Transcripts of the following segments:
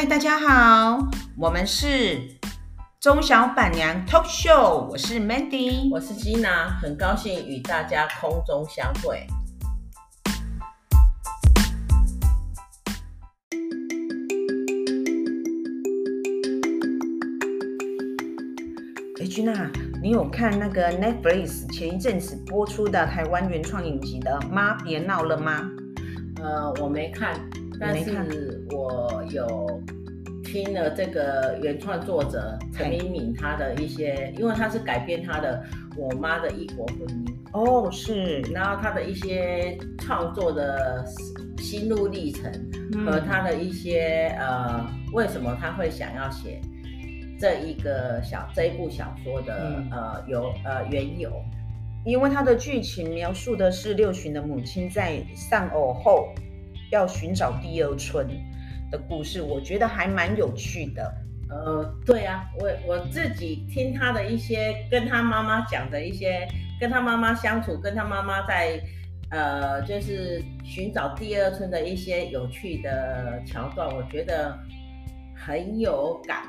嗨，大家好，我们是中小板娘 Talk Show，我是 Mandy，我是 Gina，很高兴与大家空中相会。哎，Gina，你有看那个 Netflix 前一阵子播出的台湾原创影集的《妈别闹了》吗？呃，我没看。但是。我有听了这个原创作者陈明敏他的一些，因为他是改编他的《我妈的异国婚姻》哦，是，然后他的一些创作的心路历程和他的一些、嗯、呃，为什么他会想要写这一个小这一部小说的、嗯、呃由呃缘由，因为它的剧情描述的是六旬的母亲在丧偶后。要寻找第二春的故事，我觉得还蛮有趣的。呃，对啊，我我自己听他的一些，跟他妈妈讲的一些，跟他妈妈相处，跟他妈妈在呃，就是寻找第二春的一些有趣的桥段，我觉得很有感。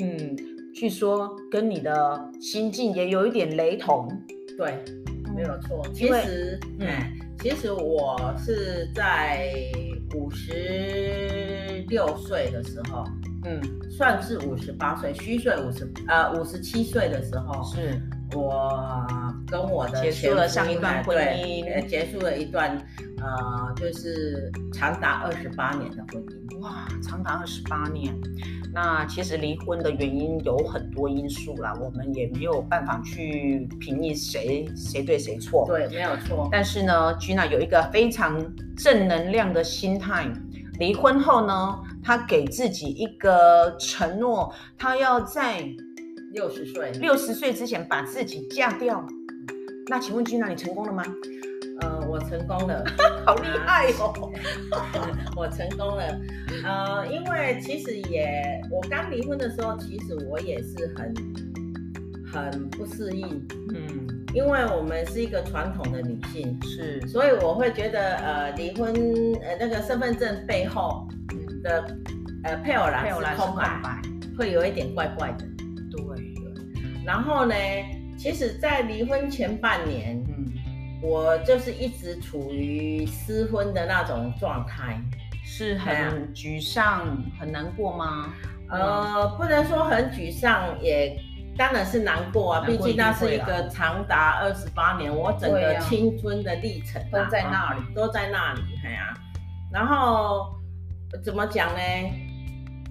嗯，据说跟你的心境也有一点雷同。对，没有错。嗯、其实，嗯。其实我是在五十六岁的时候，嗯，算是五十八岁，虚岁五十呃五十七岁的时候，是。我跟我的结束了上一段婚姻，结束了一段呃，就是长达二十八年的婚姻。哇，长达二十八年。那其实离婚的原因有很多因素啦，我们也没有办法去评议谁谁对谁错。对，没有错。但是呢，Gina 有一个非常正能量的心态。离婚后呢，她给自己一个承诺，她要在六十岁六十岁之前把自己嫁掉。那请问 Gina，你成功了吗？成功了，好厉害哦！我成功了，呃，因为其实也，我刚离婚的时候，其实我也是很很不适应，嗯，因为我们是一个传统的女性，是，所以我会觉得，呃，离婚，呃，那个身份证背后的，呃，配偶栏是空白，会有一点怪怪的，对，然后呢，其实，在离婚前半年。我就是一直处于失婚的那种状态，是很沮丧、很难过吗？呃，不能说很沮丧，也当然是难过啊。毕竟那是一个长达二十八年，我整个青春的历程都在那里，都在那里，哎呀。然后怎么讲呢？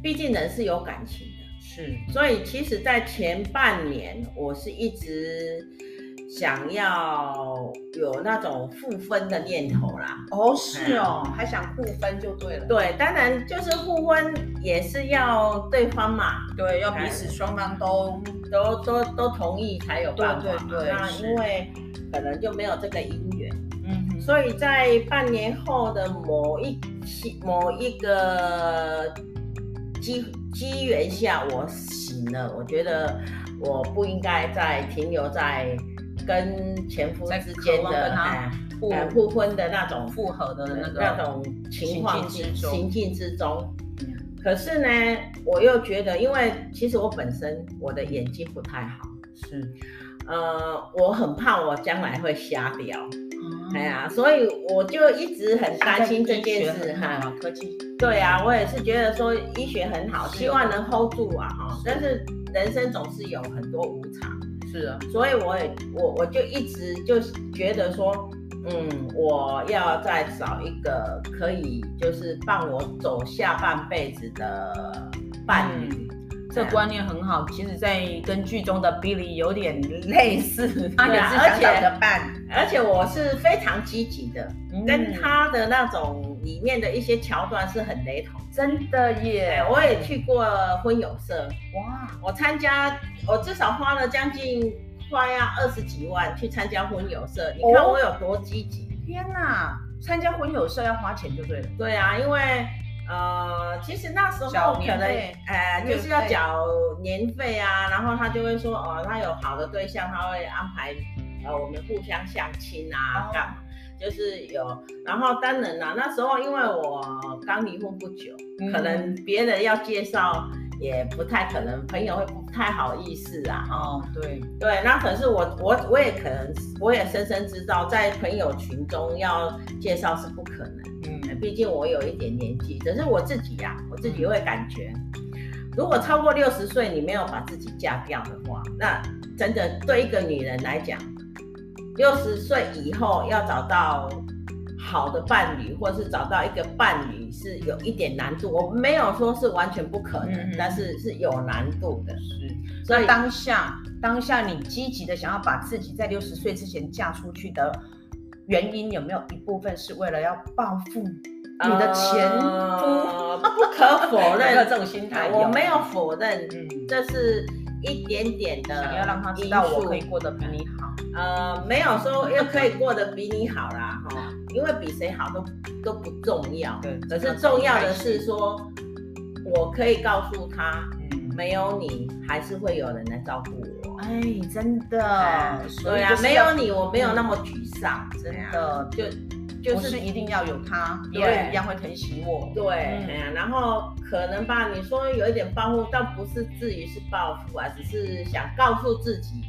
毕竟人是有感情的，是。所以其实，在前半年，我是一直。想要有那种复婚的念头啦。哦，是哦，嗯、还想复婚就对了。对，当然就是复婚也是要对方嘛，对，要彼此双方都都都都同意才有办法。对对对，那因为可能就没有这个姻缘，嗯，所以在半年后的某一期某一个机机缘下，我醒了，我觉得我不应该再停留在。跟前夫之间的哎，复婚的那种复合的那个那种情况之中，情境之中。可是呢，我又觉得，因为其实我本身我的眼睛不太好，是，呃，我很怕我将来会瞎掉。哎呀，所以我就一直很担心这件事哈。科技。对啊，我也是觉得说医学很好，希望能 hold 住啊哈。但是人生总是有很多无常。是啊，所以我也我我就一直就觉得说，嗯，我要再找一个可以就是伴我走下半辈子的伴侣。嗯这观念很好，其实，在跟剧中的 Billy 有点 类似，他也是想找个伴，而且我是非常积极的，嗯、跟他的那种里面的一些桥段是很雷同，真的耶！我也去过婚友社，哇，我参加，我至少花了将近快要二十几万去参加婚友社，你看我有多积极！哦、天哪，参加婚友社要花钱就对了。对啊，因为。呃，其实那时候可能，呃，就是要缴年费啊，然后他就会说，哦，他有好的对象，他会安排，呃，我们互相相亲啊，干嘛？就是有，然后当然啦，那时候因为我刚离婚不久，嗯、可能别人要介绍也不太可能，朋友会不太好意思啊。哦，对对，那可是我我我也可能，我也深深知道，在朋友群中要介绍是不可能。嗯，毕竟我有一点年纪，只是我自己呀、啊，我自己会感觉，如果超过六十岁你没有把自己嫁掉的话，那真的对一个女人来讲。六十岁以后要找到好的伴侣，或是找到一个伴侣是有一点难度。我没有说是完全不可能，嗯、但是是有难度的。是，所以当下当下你积极的想要把自己在六十岁之前嫁出去的原因，有没有一部分是为了要报复你的前夫？呃、不可否认，有这种心态，我没有否认，嗯，这是一点点的，想要让他知道我可以过得比你好。呃，没有说又可以过得比你好啦，哈，因为比谁好都都不重要。对，可是重要的是说，我可以告诉他，嗯，没有你还是会有人来照顾我。哎，真的，对啊，没有你我没有那么沮丧，真的，就就是一定要有他，别人一样会疼惜我。对，哎呀，然后可能吧，你说有一点报复，倒不是至于是报复啊，只是想告诉自己。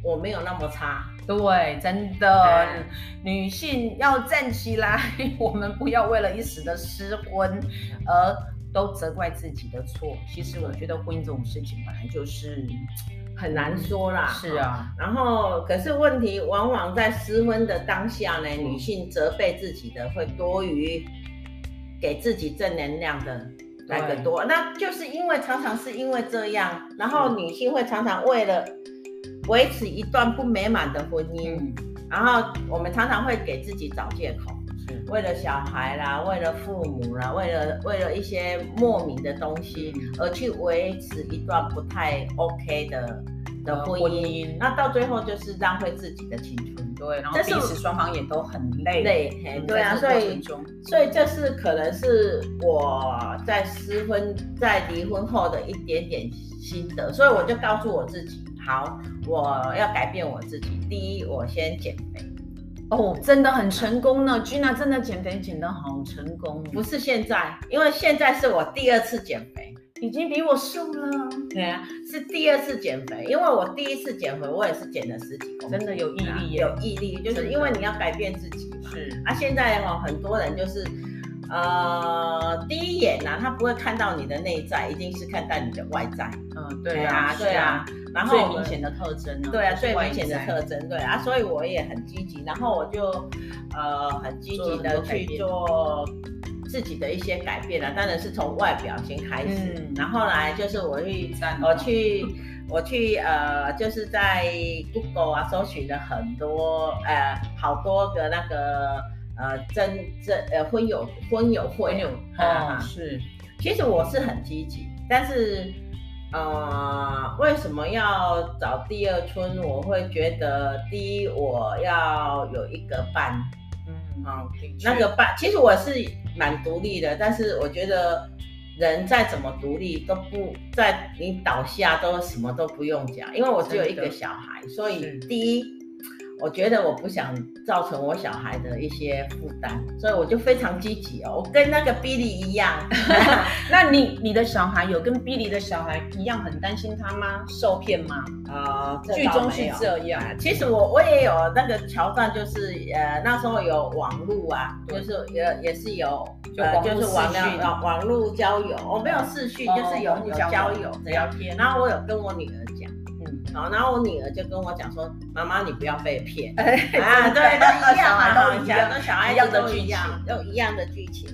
我没有那么差，对，真的，嗯、女性要站起来，我们不要为了一时的失婚而都责怪自己的错。其实我觉得婚姻这种事情本来就是很难说啦。是啊，然后可是问题往往在失婚的当下呢，嗯、女性责备自己的会多于给自己正能量的来得多。那就是因为常常是因为这样，然后女性会常常为了。维持一段不美满的婚姻，嗯、然后我们常常会给自己找借口，是为了小孩啦，为了父母啦，为了为了一些莫名的东西而去维持一段不太 OK 的的婚姻，婚姻那到最后就是浪费自己的青春，对，然后彼此双方也都很累，累，对啊，所以所以这是可能是我在失婚在离婚后的一点点心得，所以我就告诉我自己。好，我要改变我自己。第一，我先减肥。哦，真的很成功呢，Gina 真的减肥减得好成功。不是现在，因为现在是我第二次减肥，已经比我瘦了。对啊，是第二次减肥，因为我第一次减肥，我也是减了十几公斤。真的有毅力，有毅力，就是因为你要改变自己嘛。是啊，现在哈，很多人就是。呃，第一眼呢、啊，他不会看到你的内在，一定是看到你的外在。嗯，对啊，对啊。然后最明显的特征呢？对啊，最明显的特征，对啊。所以我也很积极，然后我就呃很积极的去做自己的一些改变了。当然是从外表先开始，嗯、然后来就是我去我去我去呃就是在 Google 啊搜寻了很多呃好多个那个。呃，真真呃，婚友婚友会，婚友哦，是，其实我是很积极，但是呃，为什么要找第二春？我会觉得，第一，我要有一个伴，嗯，好，那个伴，其实我是蛮独立的，但是我觉得人再怎么独立，都不在你倒下都什么都不用讲，因为我只有一个小孩，所以第一。我觉得我不想造成我小孩的一些负担，所以我就非常积极哦。我跟那个 Billy 一样，那你你的小孩有跟 Billy 的小孩一样很担心他吗？受骗吗？啊、呃，剧中是这样。其实我我也有那个桥段，就是呃那时候有网络啊，就是也也是有呃就是网网网络交友，我没有视讯，就是有有交友聊天，然后我有跟我女儿讲。好，然后我女儿就跟我讲说：“妈妈，你不要被骗。”啊，对，都一样啊，都一样，跟小孩子都一样，都一样的剧情。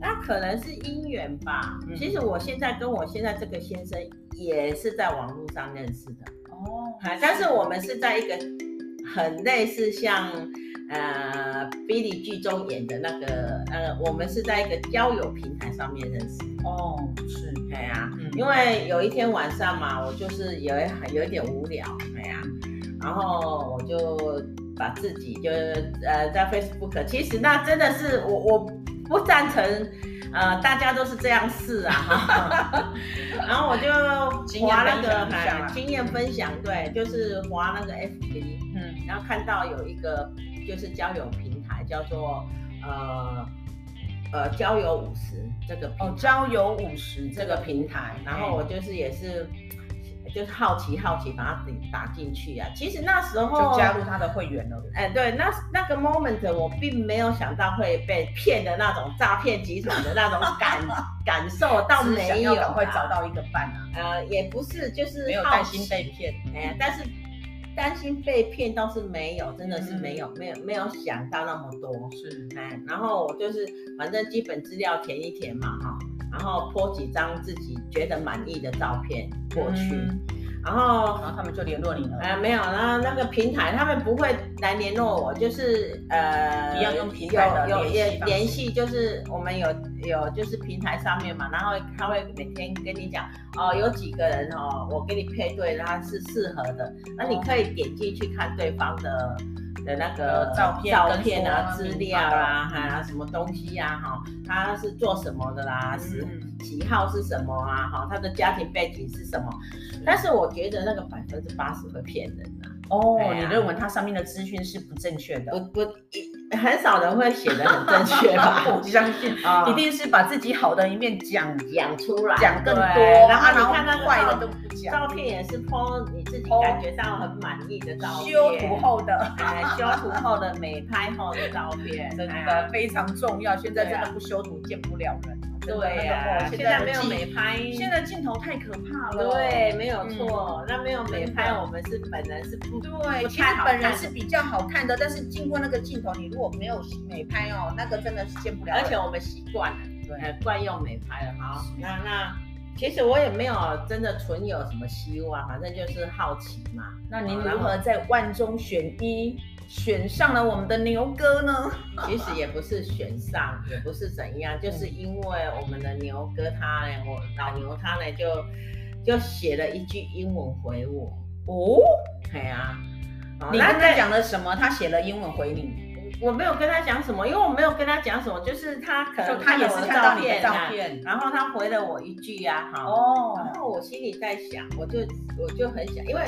那可能是姻缘吧。其实我现在跟我现在这个先生也是在网络上认识的。哦，但是我们是在一个很类似像呃 Billy 剧中演的那个呃，我们是在一个交友平台上面认识。哦，是。对啊，因为有一天晚上嘛，我就是有一有一点无聊，对呀，然后我就把自己就呃在 Facebook，其实那真的是我我不赞成，呃大家都是这样试啊，然后我就划那个经验分享，对，就是划那个 FB，嗯，然然后看到有一个就是交友平台叫做呃呃交友五十这个哦交友五十这个平台，然后我就是也是。就是好奇好奇把它打进去啊！其实那时候就加入他的会员了。哎，对，那那个 moment 我并没有想到会被骗的那种诈骗集团的那种感感受，倒没有。赶快找到一个伴啊！呃，也不是，就是没有担心被骗。哎，但是担心被骗倒是没有，真的是没有，没有没有想到那么多。是，哎，然后我就是反正基本资料填一填嘛，哈。然后 po 几张自己觉得满意的照片过去，嗯、然后然后他们就联络你了。呃，没有，然后那个平台他们不会来联络我，就是呃，一样用平台的有有也联系，就是我们有有就是平台上面嘛，然后他会每天跟你讲哦，有几个人哦，我给你配对，他是适合的，那你可以点进去看对方的。的那个照片、照片啊、资料啊，哈，什么东西呀，哈，他是做什么的啦？是喜好是什么啊？哈，他的家庭背景是什么？但是我觉得那个百分之八十会骗人呐。哦，你认为它上面的资讯是不正确的？不不，很少人会写的很正确吧？我相信，一定是把自己好的一面讲讲出来，讲更多。然后你看那坏的都不讲。照片也是 po 你自己感觉到很满意的照片，修图后的，哎，修图后的美拍后的照片，真的非常重要。现在真的不修图见不了人。对呀，现在没有美拍，现在镜头太可怕了。对，没有错，那没有美拍，我们是本人是不对，其实本人是比较好看的，但是经过那个镜头，你如果没有美拍哦，那个真的是见不了。而且我们习惯了，对，惯用美拍了。好，那那其实我也没有真的存有什么希望，反正就是好奇嘛。那您如何在万中选一？选上了我们的牛哥呢？其实也不是选上，也不是怎样，就是因为我们的牛哥他呢，我老牛他呢就就写了一句英文回我。哦，对啊，你跟他讲了什么？他写了英文回你？我没有跟他讲什么，因为我没有跟他讲什么，就是他可能他也是看到你的照片，然后他回了我一句呀，好，哦，然后我心里在想，我就我就很想，因为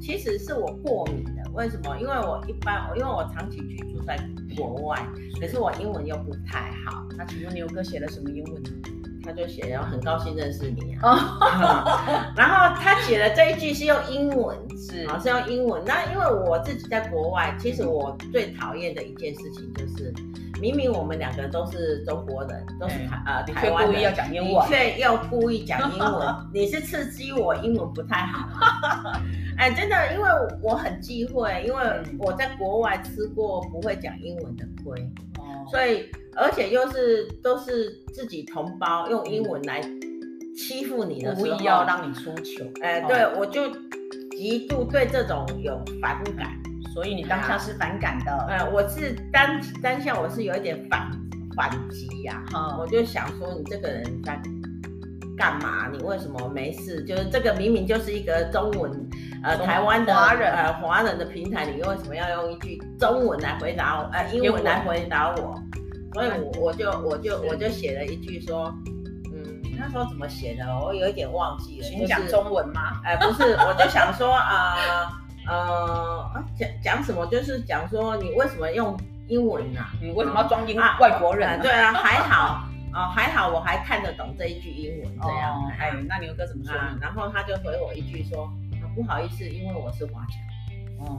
其实是我过敏的。为什么？因为我一般，因为我长期居住在国外，可是我英文又不太好。那请问牛哥写了什么英文？他就写，然后很高兴认识你啊。然后他写的这一句是用英文，是，是用英文。那因为我自己在国外，其实我最讨厌的一件事情就是，明明我们两个都是中国人，都是台呃台湾人，你却故意要讲英文，故意讲英文，你是刺激我英文不太好吗？哎，真的，因为我很忌讳，因为我在国外吃过不会讲英文的亏，哦，所以而且又是都是自己同胞用英文来欺负你的时候，故意要让你出糗。哎，对，我就极度对这种有反感，所以你当下是反感的。呃，我是单单向我是有一点反反击呀，哈，我就想说你这个人在干嘛？你为什么没事？就是这个明明就是一个中文。呃，台湾的华人呃华人的平台，你为什么要用一句中文来回答我？呃，英文来回答我？所以我我就我就我就写了一句说，嗯，那时候怎么写的？我有一点忘记了。请讲中文吗？哎，不是，我就想说啊呃讲讲什么？就是讲说你为什么用英文啊？你为什么要装英外国人？对啊，还好啊，还好我还看得懂这一句英文这样。哎，那牛哥怎么说？然后他就回我一句说。不好意思，因为我是华侨。哦，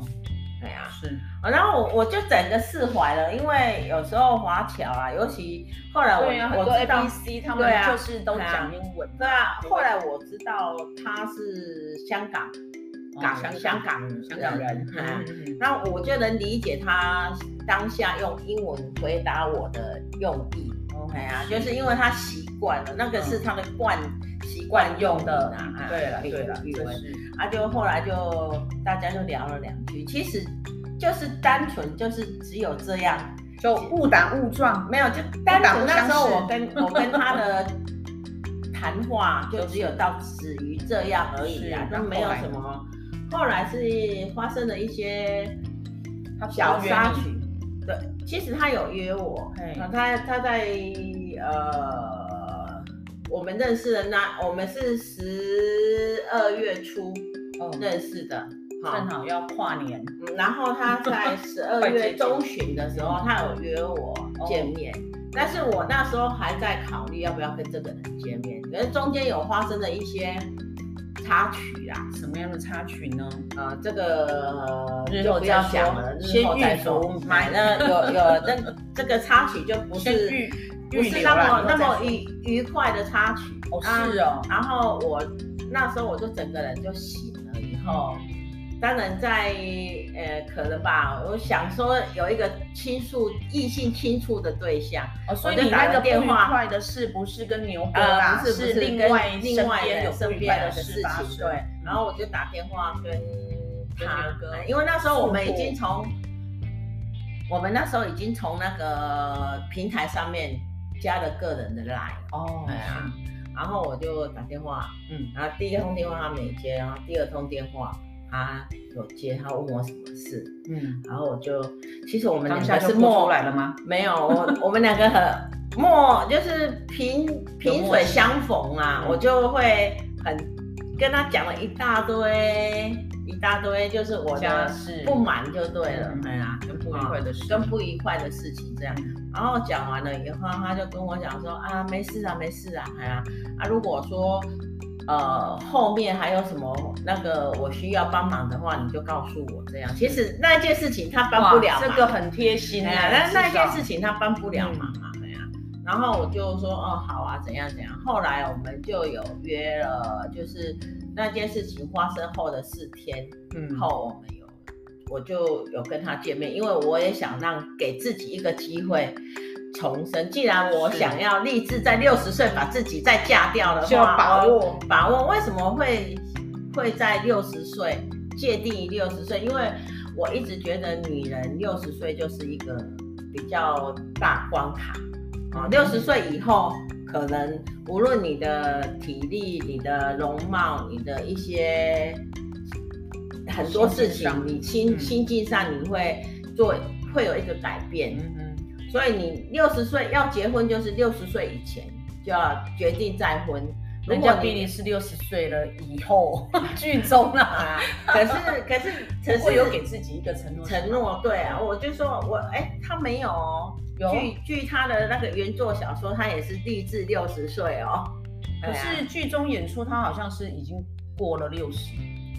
对啊，是。然后我我就整个释怀了，因为有时候华侨啊，尤其后来我我知道 ABC 他们就是都讲英文。对啊，后来我知道他是香港港香港香港人，那我就能理解他当下用英文回答我的用意。对啊，就是因为他习惯了，那个是他的惯。习惯用的啊，对了对了，语文啊，就后来就大家就聊了两句，其实就是单纯就是只有这样，就误打误撞，没有就单纯那时候我跟 我跟他的谈话就只有到止于这样而已啊，都没有什么。后来是发生了一些小插曲，对，其实他有约我，他他在呃。我们认识的那，我们是十二月初认识的，正好要跨年。嗯，然后他在十二月中旬的时候，他有约我见面，但是我那时候还在考虑要不要跟这个人见面，可是中间有发生了一些。插曲啊，什么样的插曲呢？呃，这个日后再讲了，日后再说。买了有有那这个插曲就不是不是那么那么愉愉快的插曲。哦，是哦。然后我那时候我就整个人就醒了以后。当然在，呃，可能吧，我想说有一个倾诉异性倾诉的对象，哦，所以你那个电话快的事不是跟牛哥啦，呃、不是不是，是另外另外有身边的事情，对。然后我就打电话跟他，跟牛哥，因为那时候我们已经从我们那时候已经从那个平台上面加了个人的 line 哦，对啊。然后我就打电话，嗯，然后第一通电话他没接，然后第二通电话。他有接，他问我什么事，嗯，然后我就，其实我们两个是默出来了吗？没有，我 我们两个很默，就是萍萍水相逢啊，我就会很跟他讲了一大堆一大堆，就是我的不满就对了，哎呀，跟不愉快的事，跟不愉快的事情这样，然后讲完了以后，他就跟我讲说啊，没事啊，没事啊，哎呀，啊，如果说。呃，后面还有什么那个我需要帮忙的话，你就告诉我这样。其实那件事情他帮不了，这个很贴心啊。但是那件事情他帮不了忙啊，对呀。然后我就说，哦，好啊，怎样怎样。后来我们就有约了，就是那件事情发生后的四天，嗯，后我们有，我就有跟他见面，因为我也想让给自己一个机会。重生。既然我想要立志在六十岁把自己再嫁掉的话，就要把握把握。为什么会会在六十岁界定于六十岁？因为我一直觉得女人六十岁就是一个比较大关卡啊。六十岁以后，可能无论你的体力、你的容貌、你的一些很多事情，你心心境上你会做会有一个改变。所以你六十岁要结婚，就是六十岁以前就要决定再婚。人家比你是六十岁了以后，剧中 啊。可是 可是可是有给自己一个承诺。承诺对啊，我就说我哎、欸，他没有哦。有据据他的那个原作小说，他也是立志六十岁哦。可是剧中演出他好像是已经过了六十。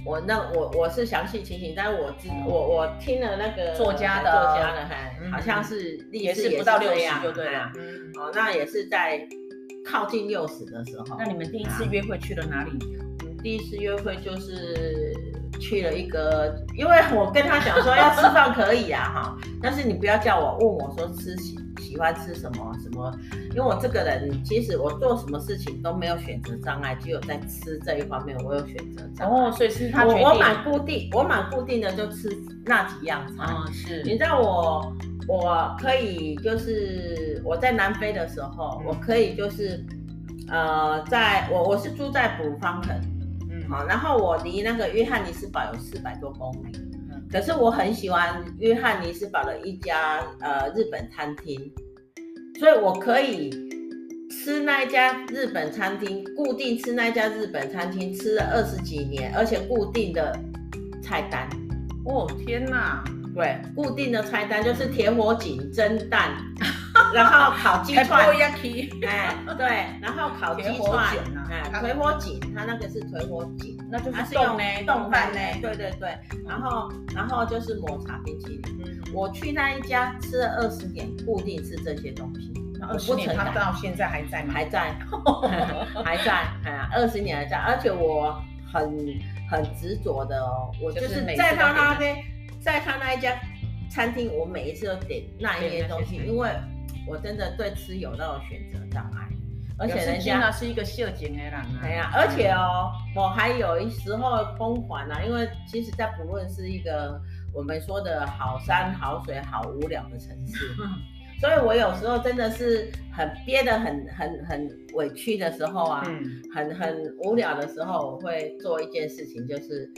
我那我我是详细情形，但是我知我我听了那个作家的作家的，好像是也是不到六十就对了，哦，那也是在靠近六十的时候。那你们第一次约会去了哪里？我 们第一次约会就是去了一个，因为我跟他讲说要吃饭可以啊哈，但是你不要叫我问我说吃喜喜欢吃什么什么。因为我这个人，其实我做什么事情都没有选择障碍，只有在吃这一方面我有选择障碍。哦，所以是他决定。我我蛮固定，我蛮固定的就吃那几样菜。哦，是。你知道我，我可以就是我在南非的时候，嗯、我可以就是，呃，在我我是住在布方肯，嗯，好，然后我离那个约翰尼斯堡有四百多公里，嗯，可是我很喜欢约翰尼斯堡的一家呃日本餐厅。所以我可以吃那一家日本餐厅，固定吃那一家日本餐厅，吃了二十几年，而且固定的菜单。哦天哪！对，固定的菜单就是铁火锦蒸蛋，然后烤鸡串。哎，对，然后烤鸡串。哎，腿火锦，它那个是腿火锦，那就是冻呢，冻饭呢。对对对，然后然后就是抹茶冰淇淋。我去那一家吃了二十年，固定吃这些东西。二十年，他到现在还在吗？还在，还在。哎呀，二十年还在，而且我很很执着的哦。我就是在他那边，在他那一家餐厅，我每一次都点那一些东西，因为我真的对吃有那种选择障碍。而且人家是一个秀景的人啊。哎呀，而且哦，我还有一时候疯狂啊，因为其实在不论是一个。我们说的好山好水好无聊的城市，所以我有时候真的是很憋得很很很委屈的时候啊，嗯、很很无聊的时候，我会做一件事情，就是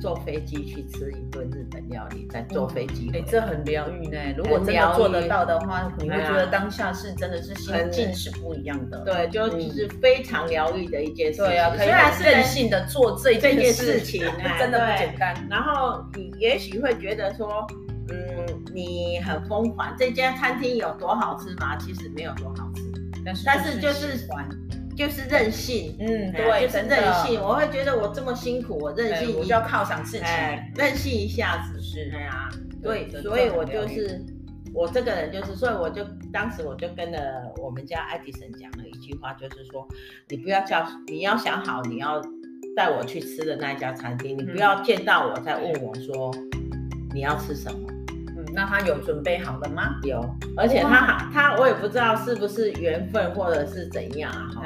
坐飞机去吃一顿日本料理，再坐飞机。哎，这很疗愈呢。如果真的做得到的话，你会觉得当下是真的是心境是不一样的。对，就是非常疗愈的一件事。对啊，虽然是任性的做这这件事情，真的不简单。然后你也许会觉得说，嗯，你很疯狂，这家餐厅有多好吃吗？其实没有多好吃，但是但是就是就是任性，嗯，对，就是任性。我会觉得我这么辛苦，我任性，我就要犒赏自己，任性一下子。是，对啊，对，所以我就是我这个人就是，所以我就当时我就跟了我们家爱迪生讲了一句话，就是说，你不要叫，你要想好你要带我去吃的那一家餐厅，你不要见到我再问我说你要吃什么。那他有准备好了吗？有，而且他哇他我也不知道是不是缘分或者是怎样啊哈。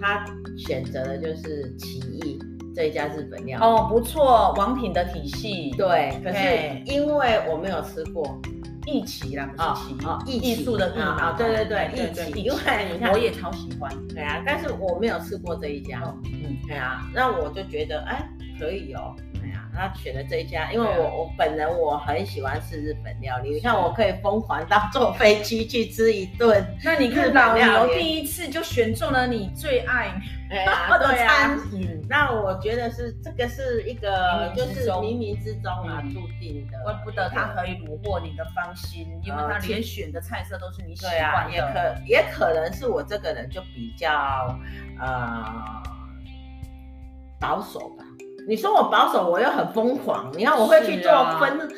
他选择的就是奇艺这一家日本料理。哦，不错，王品的体系。对，可是因为我没有吃过艺奇啦，不是奇哦，艺艺术的艺啊，对对对，艺奇，因为你看我也超喜欢。对啊，但是我没有吃过这一家。嗯，对啊，那我就觉得哎，可以哦。他选了这一家，因为我我本人我很喜欢吃日本料理。你看，我可以疯狂到坐飞机去吃一顿。那你看老牛第一次就选中了你最爱 的餐饮，那我觉得是这个是一个就是冥冥之中啊注定的。怪不得他可以虏获你的芳心，因为他连选的菜色都是你喜欢的。也可也可能是我这个人就比较呃保守吧。你说我保守，我又很疯狂。你看，我会去做婚，啊、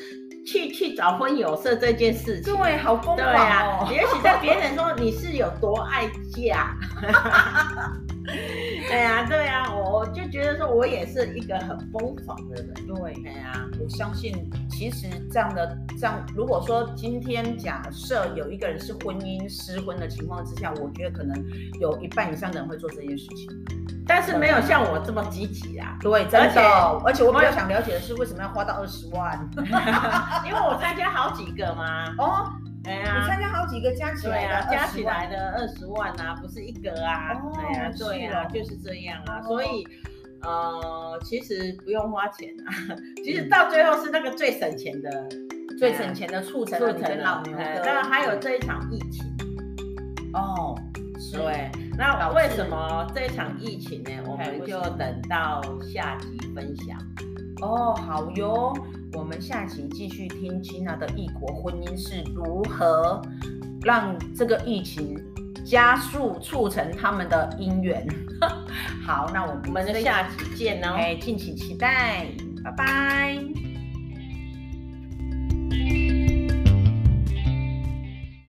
去去找婚友社这件事情。对，好疯狂哦。对啊，也许在别人说你是有多爱嫁。对 呀，对呀，我就觉得说我也是一个很疯狂的人。对，对呀，我相信其实这样的这样，如果说今天假设有一个人是婚姻失婚的情况之下，我觉得可能有一半以上的人会做这件事情。但是没有像我这么积极啊！对，真的。而且我比较想了解的是，为什么要花到二十万？因为我参加好几个嘛。哦，哎呀，你参加好几个加起来的，加起来的二十万啊，不是一个啊。哦，对啊，就是这样啊。所以，呃，其实不用花钱啊。其实到最后是那个最省钱的，最省钱的促成了你跟老牛。当然还有这一场疫情。哦。对，那为什么这一场疫情呢？我们就等到下集分享。哦，好哟，我们下集继续听 Gina 的异国婚姻是如何让这个疫情加速促成他们的姻缘。好，那我们我们下集见哦，敬请期待，拜拜。